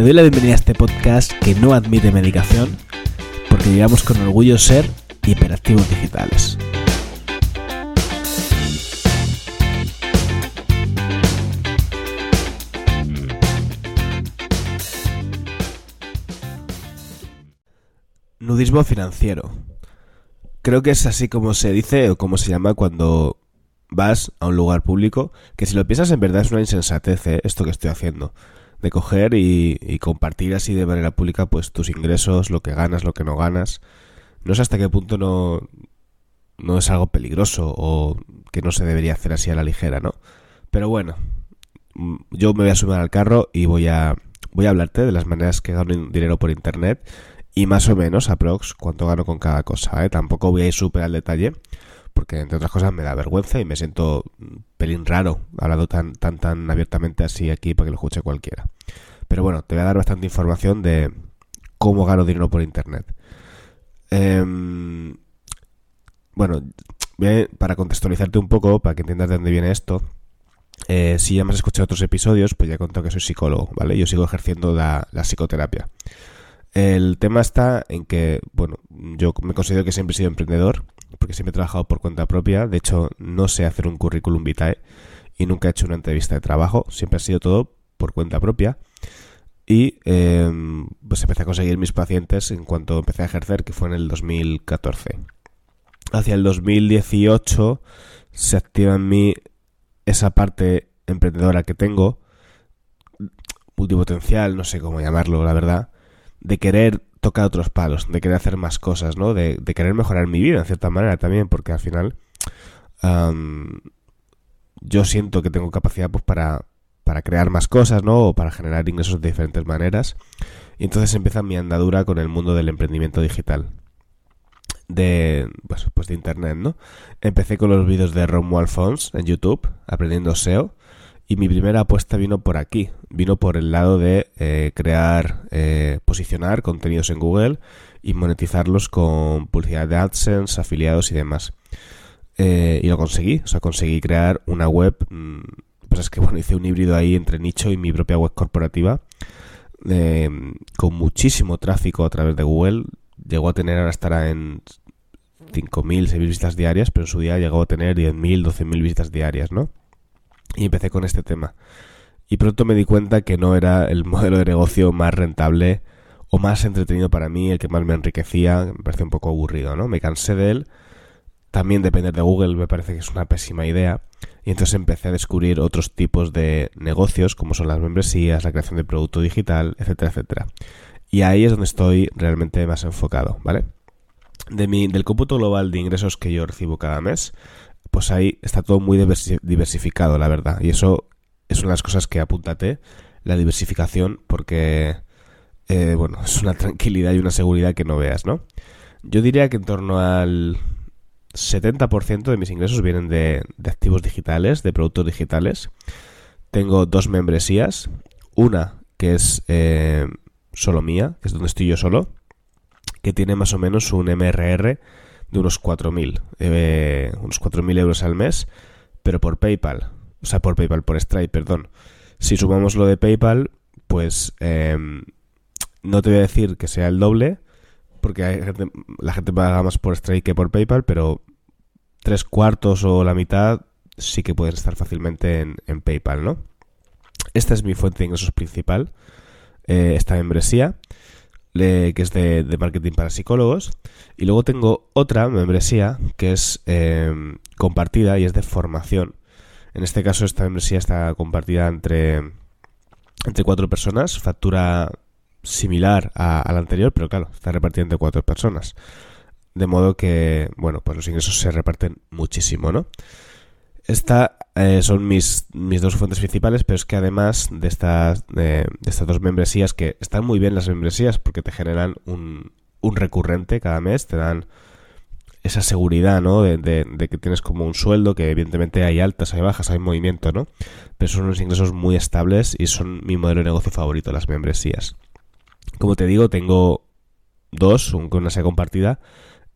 Te doy la bienvenida a este podcast que no admite medicación porque llevamos con orgullo ser hiperactivos digitales. Nudismo financiero. Creo que es así como se dice o como se llama cuando vas a un lugar público, que si lo piensas en verdad es una insensatez ¿eh? esto que estoy haciendo, de coger y, compartir así de manera pública pues tus ingresos, lo que ganas, lo que no ganas. No sé hasta qué punto no, no es algo peligroso o que no se debería hacer así a la ligera, ¿no? Pero bueno, mm, yo me voy a subir al carro y voy a, voy a hablarte de las maneras que gano dinero por internet y más o menos, aprox, cuánto gano con cada cosa, ¿eh? Tampoco voy a ir súper al detalle porque entre otras cosas me da vergüenza y me siento pelín raro hablando tan, tan, tan abiertamente así aquí para que lo escuche cualquiera. Pero bueno, te voy a dar bastante información de cómo gano dinero por internet. Em, bueno, para contextualizarte un poco, para que entiendas de dónde viene esto, eh, si ya me has escuchado otros episodios, pues ya he contado que soy psicólogo, ¿vale? Yo sigo ejerciendo la, la psicoterapia. El tema está en que, bueno, yo me considero que siempre he sido emprendedor, porque siempre he trabajado por cuenta propia. De hecho, no sé hacer un currículum vitae y nunca he hecho una entrevista de trabajo. Siempre ha sido todo por cuenta propia. Y em, pues empecé a conseguir mis pacientes en cuanto empecé a ejercer, que fue en el 2014. Hacia el 2018 se activa en mí esa parte emprendedora que tengo, multipotencial, no sé cómo llamarlo, la verdad, de querer tocar otros palos, de querer hacer más cosas, ¿no? De, querer mejorar mi vida, en cierta manera también, porque al final yo siento que tengo capacidad pues para, para crear más cosas, ¿no? O para generar ingresos de diferentes maneras. Y entonces empieza mi andadura con el mundo del emprendimiento digital. De, pues, pues de internet, ¿no? Empecé con los vídeos de Romuald Fons en YouTube, aprendiendo SEO. Y mi primera apuesta vino por aquí, vino por el lado de eh, crear, eh, posicionar contenidos en Google y monetizarlos con publicidad de AdSense, afiliados y demás. Eh, y lo conseguí, o sea, conseguí crear una web, mm, pues es que bueno, hice un híbrido ahí entre nicho y mi propia web corporativa, con muchísimo tráfico a través de Google. Llegó a tener, ahora estará en 5.000, 6.000 visitas diarias, pero en su día llegó a tener 10.000, 12.000 visitas diarias, ¿no? Y empecé con este tema. Y pronto me di cuenta que no era el modelo de negocio más rentable o más entretenido para mí, el que más me enriquecía. Me parece un poco aburrido, ¿no? Me cansé de él. También depender de Google me parece que es una pésima idea. Y entonces empecé a descubrir otros tipos de negocios, como son las membresías, la creación de producto digital, etcétera, etcétera. Y ahí es donde estoy realmente más enfocado, ¿vale? De mi, del cómputo global de ingresos que yo recibo cada mes, pues ahí está todo muy diversificado, la verdad. Y eso es una de las cosas que apúntate, la diversificación, porque, eh, bueno, es una tranquilidad y una seguridad que no veas, ¿no? Yo diría que en torno al 70% de mis ingresos vienen de, activos digitales, de productos digitales. Tengo dos membresías. Una que es eh, solo mía, que es donde estoy yo solo, que tiene más o menos un MRR de unos 4.000, eh, unos 4.000 euros al mes, pero por PayPal, o sea, por PayPal, por Stripe, perdón. Si sumamos lo de PayPal, pues em, no te voy a decir que sea el doble, porque hay la gente paga más por Stripe que por PayPal, pero tres cuartos o la mitad sí que pueden estar fácilmente en, PayPal, ¿no? Esta es mi fuente de ingresos principal, eh, esta membresía que es de, marketing para psicólogos. Y luego tengo otra membresía que es em, compartida y es de formación. En este caso esta membresía está compartida entre, entre cuatro personas, factura similar a, la anterior, pero claro, está repartida entre cuatro personas. De modo que, bueno, pues los ingresos se reparten muchísimo, ¿no? Estas eh, son mis, mis dos fuentes principales, pero es que además de estas, de, estas dos membresías, que están muy bien las membresías porque te generan un, un recurrente cada mes, te dan esa seguridad, ¿no? De, de, que tienes como un sueldo, que evidentemente hay altas, hay bajas, hay movimiento, ¿no? Pero son unos ingresos muy estables y son mi modelo de negocio favorito, las membresías. Como te digo, tengo dos, una sea compartida,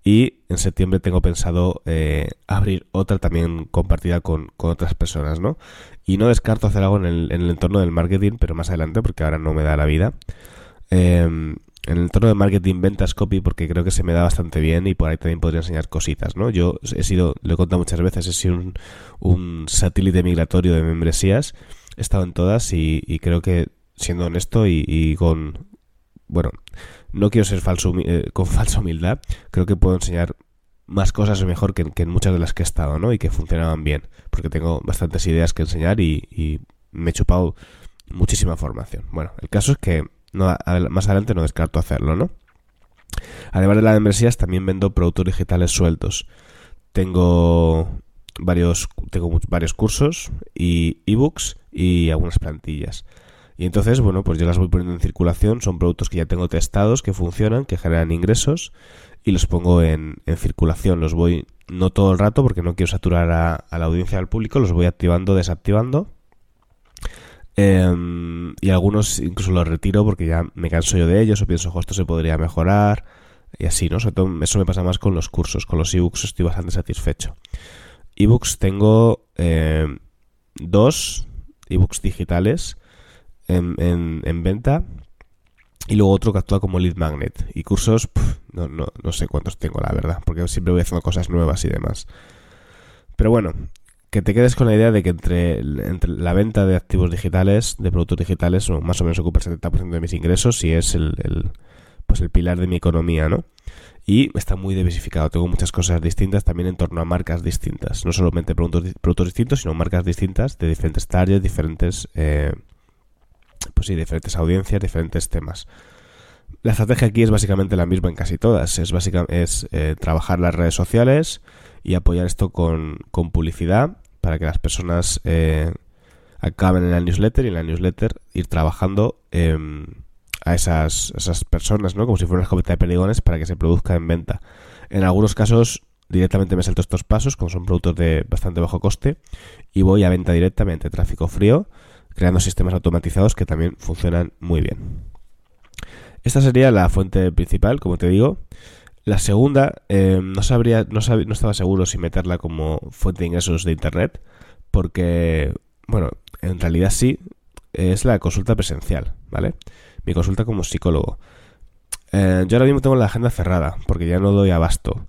Y en septiembre tengo pensado eh, abrir otra también compartida con, otras personas, ¿no? Y no descarto hacer algo en el, en el, entorno del marketing, pero más adelante, porque ahora no me da la vida. Em, en el entorno de marketing, ventas, copy, porque creo que se me da bastante bien y por ahí también podría enseñar cositas, ¿no? Yo he sido, lo he contado muchas veces, he sido un, un satélite migratorio de membresías, he estado en todas y, y creo que, siendo honesto y, y con, bueno, no quiero ser falso, eh, con falsa humildad, creo que puedo enseñar más cosas mejor que, en muchas de las que he estado, ¿no? Y que funcionaban bien, porque tengo bastantes ideas que enseñar y, me he chupado muchísima formación. Bueno, el caso es que no, más adelante no descarto hacerlo, ¿no? Además de las membresías, también vendo productos digitales sueltos. Tengo varios, tengo varios cursos y ebooks y algunas plantillas. Y entonces, bueno, pues yo las voy poniendo en circulación, son productos que ya tengo testados, que funcionan, que generan ingresos y los pongo en, circulación. Los voy, no todo el rato porque no quiero saturar a, la audiencia del público, los voy activando, desactivando. Em, y algunos incluso los retiro porque ya me canso yo de ellos o pienso, esto se podría mejorar y así, ¿no? eso me pasa más con los cursos, con los ebooks estoy bastante satisfecho. Ebooks tengo em, dos ebooks digitales en, en, venta y luego otro que actúa como lead magnet. Y cursos, no, no, no sé cuántos tengo, la verdad, porque siempre voy haciendo cosas nuevas y demás. Pero bueno, que te quedes con la idea de que entre, entre la venta de activos digitales, de productos digitales, más o menos ocupa el 70% de mis ingresos y es el, el, pues el pilar de mi economía, ¿no? Y está muy diversificado. Tengo muchas cosas distintas también en torno a marcas distintas. No solamente productos, productos distintos, sino marcas distintas de diferentes targets, diferentes eh, pues sí, diferentes audiencias, diferentes temas. La estrategia aquí es básicamente la misma en casi todas. Es, básicamente, es eh, trabajar las redes sociales y apoyar esto con, publicidad para que las personas eh, acaben en la newsletter y en la newsletter ir trabajando em, a esas, esas personas, ¿no? Como si fuera una escopeta de perdigones para que se produzca en venta. En algunos casos directamente me salto estos pasos, como son productos de bastante bajo coste, y voy a venta directamente, tráfico frío, creando sistemas automatizados que también funcionan muy bien. Esta sería la fuente principal, como te digo. La segunda, eh, no, sabría, no, no estaba seguro si meterla como fuente de ingresos de Internet, porque, bueno, en realidad sí, es la consulta presencial, ¿vale? Mi consulta como psicólogo. Eh, yo ahora mismo tengo la agenda cerrada, porque ya no doy abasto,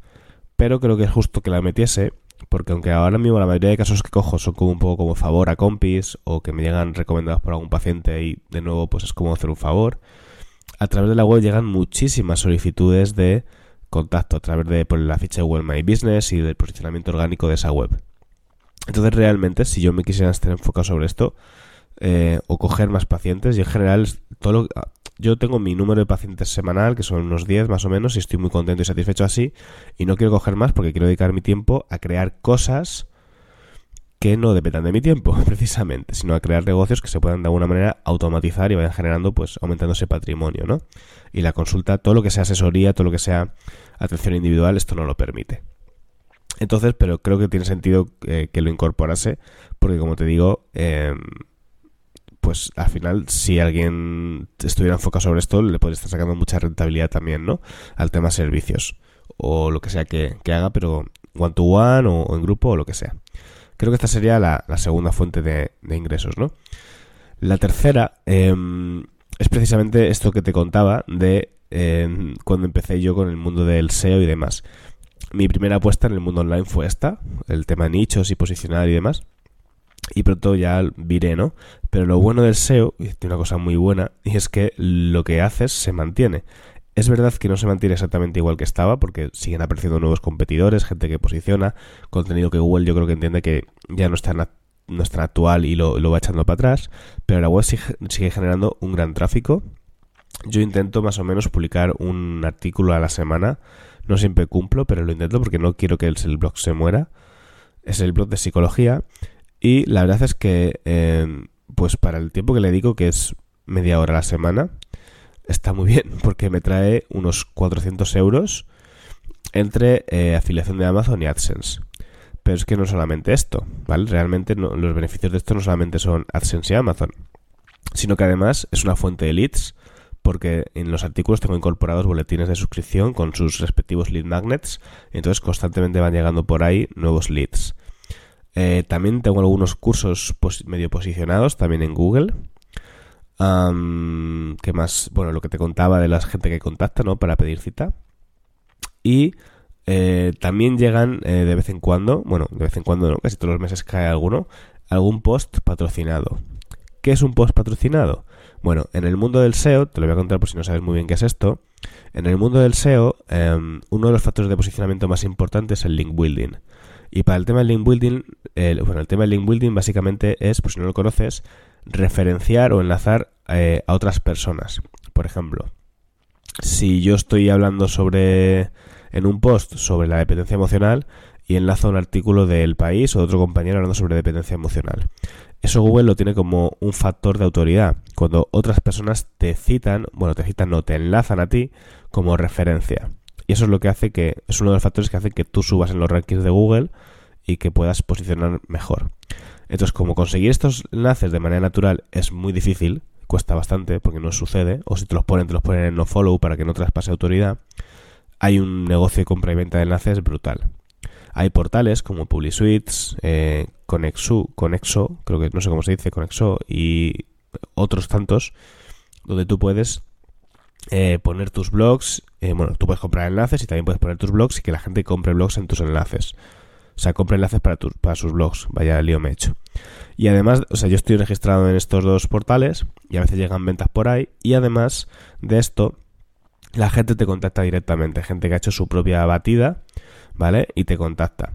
pero creo que es justo que la metiese porque aunque ahora mismo la mayoría de casos que cojo son como un poco como favor a compis o que me llegan recomendados por algún paciente y de nuevo pues es como hacer un favor, a través de la web llegan muchísimas solicitudes de contacto a través de por la ficha de My Business y del posicionamiento orgánico de esa web. Entonces realmente si yo me quisiera estar enfocado sobre esto eh, o coger más pacientes y en general todo lo, yo tengo mi número de pacientes semanal, que son unos 10 más o menos, y estoy muy contento y satisfecho así, y no quiero coger más porque quiero dedicar mi tiempo a crear cosas que no dependan de mi tiempo, precisamente, sino a crear negocios que se puedan de alguna manera automatizar y vayan generando, pues, aumentando ese patrimonio, ¿no? Y la consulta, todo lo que sea asesoría, todo lo que sea atención individual, esto no lo permite. Entonces, pero creo que tiene sentido eh, que lo incorporase, porque como te digo, eh, pues al final, si alguien estuviera enfocado sobre esto, le podría estar sacando mucha rentabilidad también, ¿no? Al tema servicios o lo que sea que, haga, pero one to one o, en grupo o lo que sea. Creo que esta sería la, segunda fuente de, ingresos, ¿no? La tercera em, es precisamente esto que te contaba de em, cuando empecé yo con el mundo del SEO y demás. Mi primera apuesta en el mundo online fue esta, el tema nichos y posicionar y demás y pronto ya viré, ¿no? Pero lo bueno del SEO, y tiene una cosa muy buena, y es que lo que haces se mantiene. Es verdad que no se mantiene exactamente igual que estaba, porque siguen apareciendo nuevos competidores, gente que posiciona, contenido que Google yo creo que entiende que ya no está, no es tan actual y lo, va echando para atrás, pero la web sigue, generando un gran tráfico. Yo intento más o menos publicar un artículo a la semana, no siempre cumplo, pero lo intento porque no quiero que el blog se muera. Es el blog de psicología y la verdad es que, em, pues para el tiempo que le dedico, que es media hora a la semana, está muy bien, porque me trae unos 400 euros entre eh, afiliación de Amazon y AdSense. Pero es que no solamente esto, ¿vale? Realmente los beneficios de esto no solamente son AdSense y Amazon, sino que además es una fuente de leads porque en los artículos tengo incorporados boletines de suscripción con sus respectivos lead magnets, entonces constantemente van llegando por ahí nuevos leads. Eh, también tengo algunos cursos medio posicionados también en Google. ¿Qué más? Bueno, lo que te contaba de la gente que contacta, ¿no? Para pedir cita. Y eh, también llegan eh, de vez en cuando, bueno, de vez en cuando no, casi todos los meses cae alguno, algún post patrocinado. ¿Qué es un post patrocinado? Bueno, en el mundo del SEO, te lo voy a contar por si no sabes muy bien qué es esto, en el mundo del SEO, em, uno de los factores de posicionamiento más importantes es el link building. Y para el tema del link building, bueno, el tema del link building básicamente es, por si no lo conoces, referenciar o enlazar eh, a otras personas. Por ejemplo, si yo estoy hablando sobre en un post sobre la dependencia emocional y enlazo un artículo del país o de otro compañero hablando sobre dependencia emocional. Eso Google lo tiene como un factor de autoridad. Cuando otras personas te citan, bueno, te citan, no, te enlazan a ti como referencia. Y eso es lo que hace que, es uno de los factores que hace que tú subas en los rankings de Google y que puedas posicionar mejor. Entonces, como conseguir estos enlaces de manera natural es muy difícil, cuesta bastante porque no sucede, o si te los ponen, te los ponen en no follow para que no traspase autoridad, hay un negocio de compra y venta de enlaces brutal. Hay portales como PubliSuites, eh, Conexo, Conexo, creo que no sé cómo se dice, Conexo, y otros tantos, donde tú puedes eh, poner tus blogs, eh, bueno, tú puedes comprar enlaces y también puedes poner tus blogs y que la gente compre blogs en tus enlaces. O sea, compre enlaces para, para sus blogs. Vaya lío me he hecho. Y además, o sea, yo estoy registrado en estos dos portales y a veces llegan ventas por ahí. Y además de esto, la gente te contacta directamente. Gente que ha hecho su propia batida, ¿vale? Y te contacta.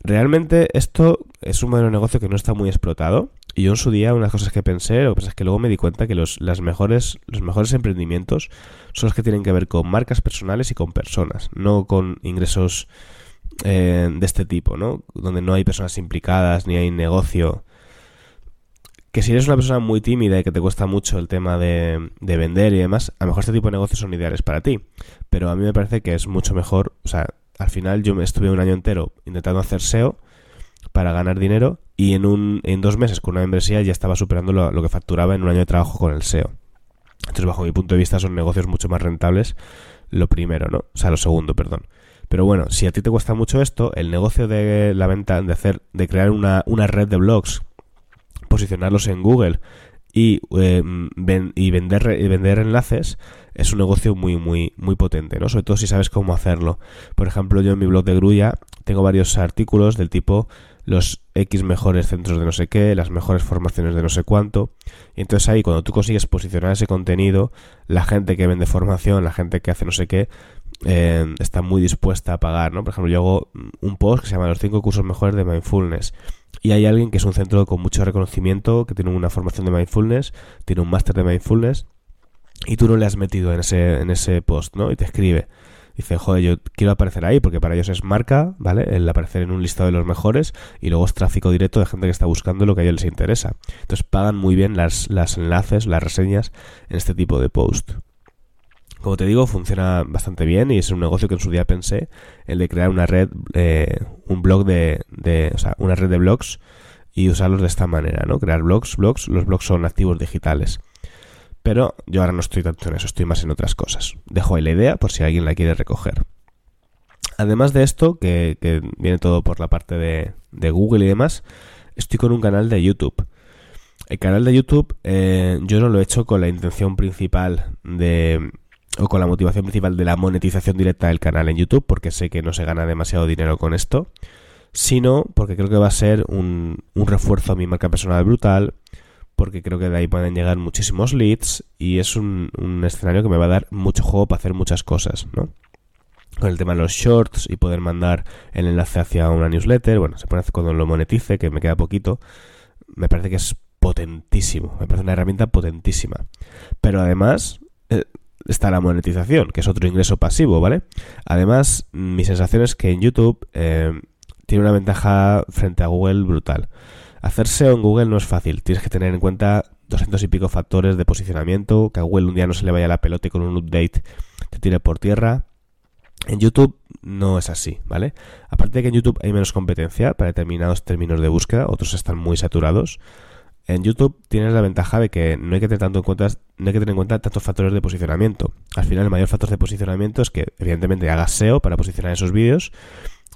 Realmente esto es un modelo de negocio que no está muy explotado. Y yo en su día, unas cosas que pensé, lo que es que luego me di cuenta que los, las mejores, los mejores emprendimientos son los que tienen que ver con marcas personales y con personas, no con ingresos eh, de este tipo, ¿no? Donde no hay personas implicadas ni hay negocio. Que si eres una persona muy tímida y que te cuesta mucho el tema de, de vender y demás, a lo mejor este tipo de negocios son ideales para ti. Pero a mí me parece que es mucho mejor, o sea, al final yo me estuve un año entero intentando hacer SEO para ganar dinero y en, un, en dos meses con una membresía ya estaba superando lo, lo, que facturaba en un año de trabajo con el SEO. Entonces, bajo mi punto de vista, son negocios mucho más rentables. Lo primero, ¿no? O sea, lo segundo, perdón. Pero bueno, si a ti te cuesta mucho esto, el negocio de la venta, de hacer, de crear una, una red de blogs, posicionarlos en Google y, eh, vender, y vender enlaces, es un negocio muy, muy, muy potente, ¿no? Sobre todo si sabes cómo hacerlo. Por ejemplo, yo en mi blog de Grulla tengo varios artículos del tipo los X mejores centros de no sé qué, las mejores formaciones de no sé cuánto. Y entonces ahí, cuando tú consigues posicionar ese contenido, la gente que vende formación, la gente que hace no sé qué, eh, está muy dispuesta a pagar, ¿no? Por ejemplo, yo hago un post que se llama Los 5 cursos mejores de mindfulness. Y hay alguien que es un centro con mucho reconocimiento, que tiene una formación de mindfulness, tiene un máster de mindfulness, y tú no le has metido en ese, en ese post, ¿no? Y te escribe. Dice, joder, yo quiero aparecer ahí porque para ellos es marca, ¿vale? El aparecer en un listado de los mejores y luego es tráfico directo de gente que está buscando lo que a ellos les interesa. Entonces pagan muy bien las, las enlaces, las reseñas en este tipo de post. Como te digo, funciona bastante bien y es un negocio que en su día pensé, el de crear una red, eh, un blog de, de, o sea, una red de blogs y usarlos de esta manera, ¿no? Crear blogs, blogs, los blogs son activos digitales. Pero yo ahora no estoy tanto en eso, estoy más en otras cosas. Dejo ahí la idea por si alguien la quiere recoger. Además de esto, que, viene todo por la parte de, Google y demás, estoy con un canal de YouTube. El canal de YouTube eh, yo no lo he hecho con la intención principal de o con la motivación principal de la monetización directa del canal en YouTube, porque sé que no se gana demasiado dinero con esto, sino porque creo que va a ser un, un refuerzo a mi marca personal brutal, porque creo que de ahí pueden llegar muchísimos leads y es un, escenario que me va a dar mucho juego para hacer muchas cosas, ¿no? Con el tema de los shorts y poder mandar el enlace hacia una newsletter, bueno, se puede hacer cuando lo monetice, que me queda poquito, me parece que es potentísimo, me parece una herramienta potentísima. Pero además, eh, está la monetización, que es otro ingreso pasivo, ¿vale? Además, mi sensación es que en YouTube eh, tiene una ventaja frente a Google brutal. Hacer SEO en Google no es fácil, tienes que tener en cuenta doscientos y pico factores de posicionamiento, que a Google un día no se le vaya la pelota y con un update te tire por tierra. En YouTube no es así, ¿vale? Aparte de que en YouTube hay menos competencia para determinados términos de búsqueda, otros están muy saturados. En YouTube tienes la ventaja de que no hay que tener tanto en cuenta, no hay que tener en cuenta tantos factores de posicionamiento. Al final, el mayor factor de posicionamiento es que, evidentemente, hagas SEO para posicionar esos vídeos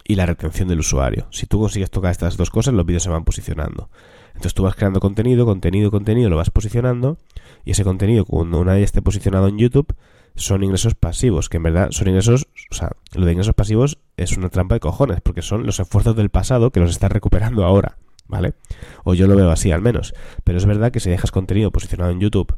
y la retención del usuario. Si tú consigues tocar estas dos cosas, los vídeos se van posicionando. Entonces tú vas creando contenido, contenido, contenido, lo vas posicionando y ese contenido, cuando una vez esté posicionado en YouTube, son ingresos pasivos, que en verdad son ingresos, o sea, lo de ingresos pasivos es una trampa de cojones, porque son los esfuerzos del pasado que los estás recuperando ahora. ¿vale? O yo lo veo así al menos. Pero es verdad que si dejas contenido posicionado en YouTube,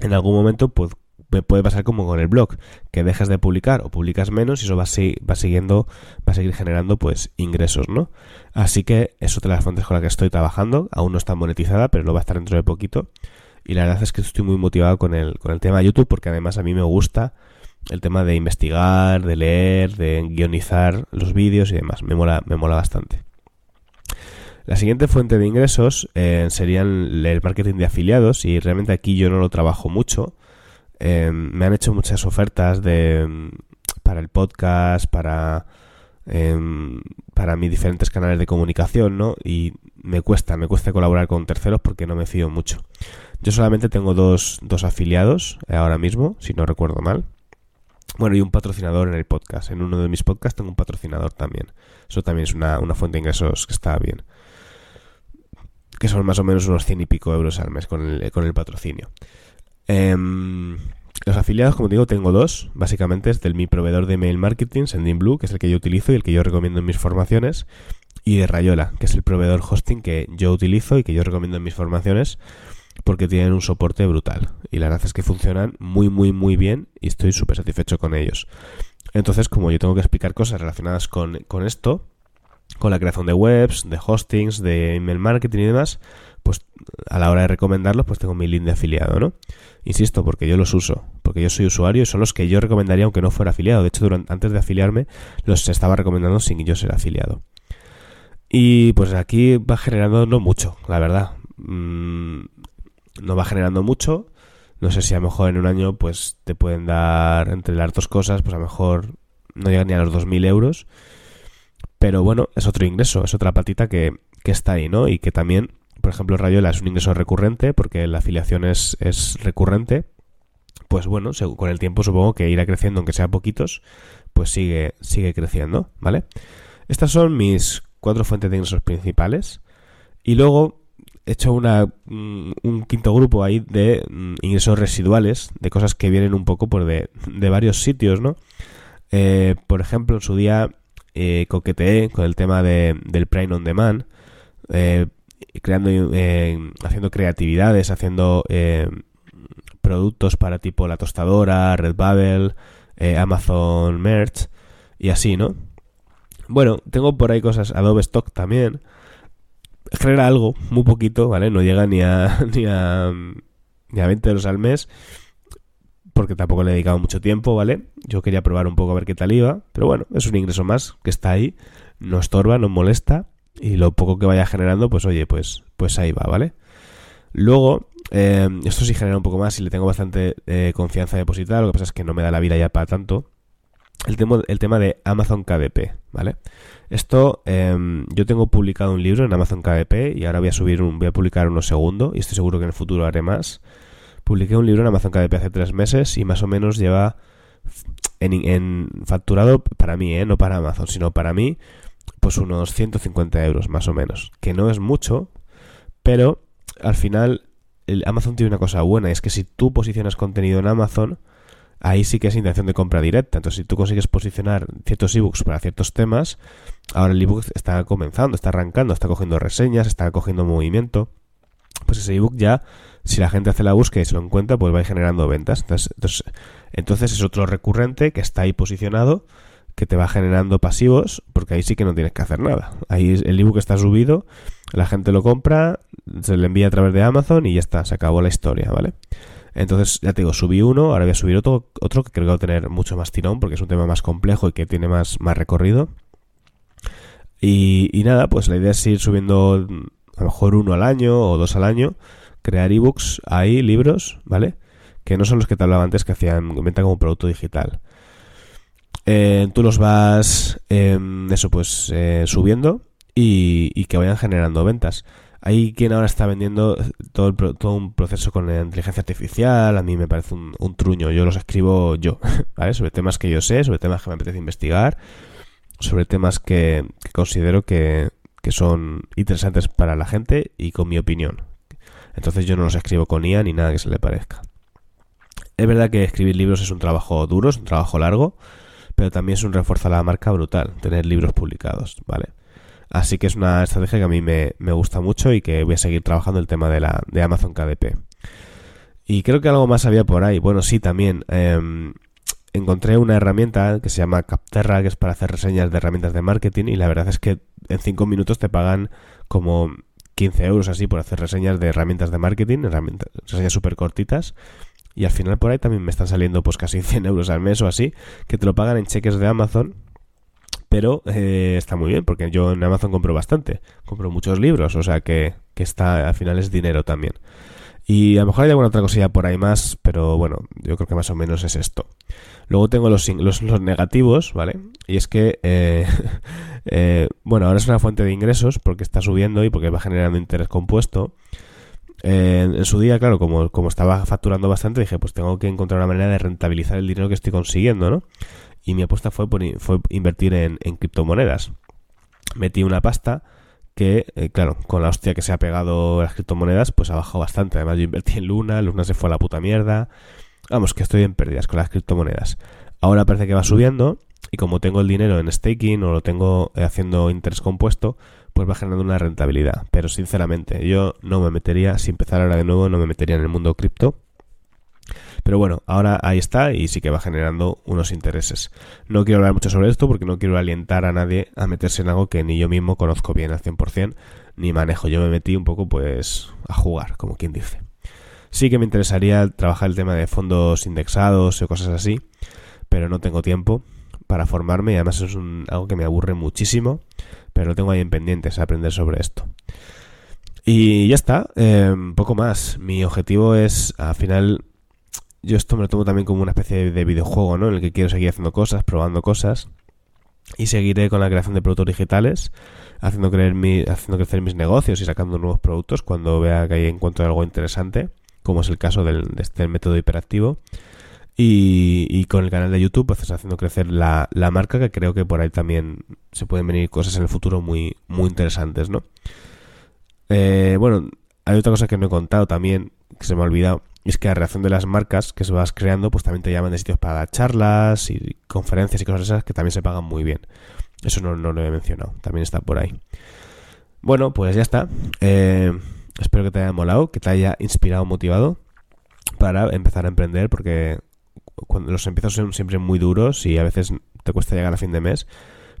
en algún momento pues, puede pasar como con el blog, que dejas de publicar o publicas menos y eso va, siguiendo, va a seguir generando pues ingresos, ¿no? Así que es otra de las fuentes con las que estoy trabajando, aún no está monetizada, pero lo va a estar dentro de poquito. Y la verdad es que estoy muy motivado con el, con el tema de YouTube porque además a mí me gusta el tema de investigar, de leer, de guionizar los vídeos y demás. Me mola, me mola bastante. La siguiente fuente de ingresos eh, serían el marketing de afiliados y realmente aquí yo no lo trabajo mucho. Eh, me han hecho muchas ofertas de para el podcast, para em, para mis diferentes canales de comunicación, ¿no? Y me cuesta, me cuesta colaborar con terceros porque no me fío mucho. Yo solamente tengo dos, dos afiliados ahora mismo, si no recuerdo mal. Bueno, y un patrocinador en el podcast. En uno de mis podcasts tengo un patrocinador también. Eso también es una, una fuente de ingresos que está bien que son más o menos unos 100 y pico euros al mes con el, con el patrocinio. Em, los afiliados, como digo, tengo dos. Básicamente es del mi proveedor de email marketing, Sendinblue, que es el que yo utilizo y el que yo recomiendo en mis formaciones. Y de Rayola, que es el proveedor hosting que yo utilizo y que yo recomiendo en mis formaciones porque tienen un soporte brutal. Y la verdad es que funcionan muy, muy, muy bien y estoy súper satisfecho con ellos. Entonces, como yo tengo que explicar cosas relacionadas con, con esto, con la creación de webs, de hostings, de email marketing y demás, pues a la hora de recomendarlos, pues tengo mi link de afiliado, ¿no? Insisto, porque yo los uso, porque yo soy usuario y son los que yo recomendaría aunque no fuera afiliado. De hecho, antes de afiliarme, los estaba recomendando sin yo ser afiliado. Y pues aquí va generando no mucho, la verdad. Mm, no va generando mucho. No sé si a lo mejor en un año pues te pueden dar entre las dos cosas, pues a lo mejor no llegan ni a los 2.000 euros. Pero bueno, es otro ingreso, es otra patita que, está ahí, ¿no? Y que también, por ejemplo, Rayola es un ingreso recurrente porque la afiliación es, es recurrente. Pues bueno, con el tiempo supongo que irá creciendo, aunque sea poquitos, pues sigue, sigue creciendo, ¿vale? Estas son mis cuatro fuentes de ingresos principales. Y luego he hecho una, mm, un quinto grupo ahí de mm, ingresos residuales, de cosas que vienen un poco por de, de varios sitios, ¿no? Eh, por ejemplo, en su día eh, con el tema de, del Prime on Demand, eh, creando, eh, haciendo creatividades, haciendo eh, productos para tipo la tostadora, Redbubble, Amazon Merch y así, ¿no? Bueno, tengo por ahí cosas, Adobe Stock también. Genera algo, muy poquito, ¿vale? No llega ni a, ni a, ni a 20 euros al mes porque tampoco le he dedicado mucho tiempo, ¿vale? Yo quería probar un poco a ver qué tal iba, pero bueno, es un ingreso más que está ahí, no estorba, no molesta y lo poco que vaya generando, pues oye, pues, pues ahí va, ¿vale? Luego, eh, esto sí genera un poco más y le tengo bastante eh, confianza depositada, lo que pasa es que no me da la vida ya para tanto. El tema, de Amazon KDP, ¿vale? Esto, em, yo tengo publicado un libro en Amazon KDP y ahora voy a subir un, voy a publicar uno segundo y estoy seguro que en el futuro haré más publiqué un libro en Amazon KDP hace tres meses y más o menos lleva en, facturado para mí, ¿eh? no para Amazon, sino para mí, pues unos 150 euros más o menos, que no es mucho, pero al final el Amazon tiene una cosa buena, y es que si tú posicionas contenido en Amazon, ahí sí que es intención de compra directa. Entonces, si tú consigues posicionar ciertos ebooks para ciertos temas, ahora el ebook está comenzando, está arrancando, está cogiendo reseñas, está cogiendo movimiento, pues ese ebook ya si la gente hace la búsqueda y se lo encuentra, pues va generando ventas. Entonces, entonces, es otro recurrente que está ahí posicionado, que te va generando pasivos, porque ahí sí que no tienes que hacer nada. Ahí el ebook está subido, la gente lo compra, se le envía a través de Amazon y ya está, se acabó la historia, ¿vale? Entonces, ya te digo, subí uno, ahora voy a subir otro, otro que creo que va a tener mucho más tirón, porque es un tema más complejo y que tiene más, más recorrido. Y, y nada, pues la idea es ir subiendo a lo mejor uno al año o dos al año crear ebooks ahí, libros, ¿vale? Que no son los que te hablaba antes que hacían venta como producto digital. Eh, tú los vas, em, eso pues, eh, subiendo y, que vayan generando ventas. Hay quien ahora está vendiendo todo, todo un proceso con la inteligencia artificial, a mí me parece un, truño, yo los escribo yo, ¿vale? Sobre temas que yo sé, sobre temas que me apetece investigar, sobre temas que, considero que, que son interesantes para la gente y con mi opinión. Entonces yo no los escribo con IA ni nada que se le parezca. Es verdad que escribir libros es un trabajo duro, es un trabajo largo, pero también es un refuerzo a la marca brutal, tener libros publicados, ¿vale? Así que es una estrategia que a mí me, gusta mucho y que voy a seguir trabajando el tema de, la, de Amazon KDP. Y creo que algo más había por ahí. Bueno, sí, también. Em, encontré una herramienta que se llama Capterra, que es para hacer reseñas de herramientas de marketing. Y la verdad es que en 5 minutos te pagan como 15 euros así por hacer reseñas de herramientas de marketing, herramientas, reseñas súper cortitas. Y al final por ahí también me están saliendo pues casi 100 euros al mes o así, que te lo pagan en cheques de Amazon pero eh, está muy bien porque yo en Amazon compro bastante, compro muchos libros, o sea que, que está al final es dinero también. Y a lo mejor hay alguna otra cosilla por ahí más, pero bueno, yo creo que más o menos es esto. Luego tengo los, los, negativos, ¿vale? Y es que, eh, eh, bueno, ahora es una fuente de ingresos porque está subiendo y porque va generando interés compuesto. en su día, claro, como, como estaba facturando bastante, dije, pues tengo que encontrar una manera de rentabilizar el dinero que estoy consiguiendo, ¿no? y mi apuesta fue, por, fue invertir en, criptomonedas. Metí una pasta que, eh, claro, con la hostia que se ha pegado las criptomonedas, pues ha bajado bastante. Además, yo invertí en Luna, Luna se fue a la puta mierda. Vamos, que estoy en pérdidas con las criptomonedas. Ahora parece que va subiendo y como tengo el dinero en staking o lo tengo eh, haciendo interés compuesto, pues va generando una rentabilidad. Pero sinceramente, yo no me metería, si empezara ahora de nuevo, no me metería en el mundo cripto pero bueno, ahora ahí está y sí que va generando unos intereses. No quiero hablar mucho sobre esto porque no quiero alientar a nadie a meterse en algo que ni yo mismo conozco bien al 100% ni manejo. Yo me metí un poco pues a jugar, como quien dice. Sí que me interesaría trabajar el tema de fondos indexados o cosas así, pero no tengo tiempo para formarme y además es algo que me aburre muchísimo, pero lo tengo ahí en pendientes, aprender sobre esto. Y ya está, eh, poco más. Mi objetivo es al final yo esto me lo tomo también como una especie de videojuego, ¿no? En el que quiero seguir haciendo cosas, probando cosas. Y seguiré con la creación de productos digitales, haciendo, creer mi, haciendo crecer mis negocios y sacando nuevos productos cuando vea que ahí encuentro algo interesante, como es el caso del, de este método hiperactivo. Y, y, con el canal de YouTube, pues haciendo crecer la, la, marca, que creo que por ahí también se pueden venir cosas en el futuro muy, muy interesantes, ¿no? Eh, bueno, hay otra cosa que no he contado también, que se me ha olvidado, y es que a reacción de las marcas que se vas creando, pues también te llaman de sitios para charlas y conferencias y cosas esas que también se pagan muy bien. Eso no, lo he mencionado, también está por ahí. Bueno, pues ya está. Eh, espero que te haya molado, que te haya inspirado, motivado para empezar a emprender, porque cuando los empiezos son siempre muy duros y a veces te cuesta llegar a fin de mes,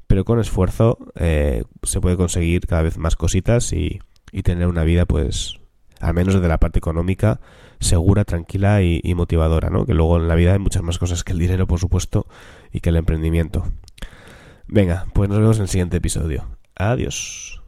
pero con esfuerzo eh, se puede conseguir cada vez más cositas y, y tener una vida, pues, al menos desde la parte económica, segura, tranquila y, motivadora, ¿no? Que luego en la vida hay muchas más cosas que el dinero, por supuesto, y que el emprendimiento. Venga, pues nos vemos en el siguiente episodio. Adiós.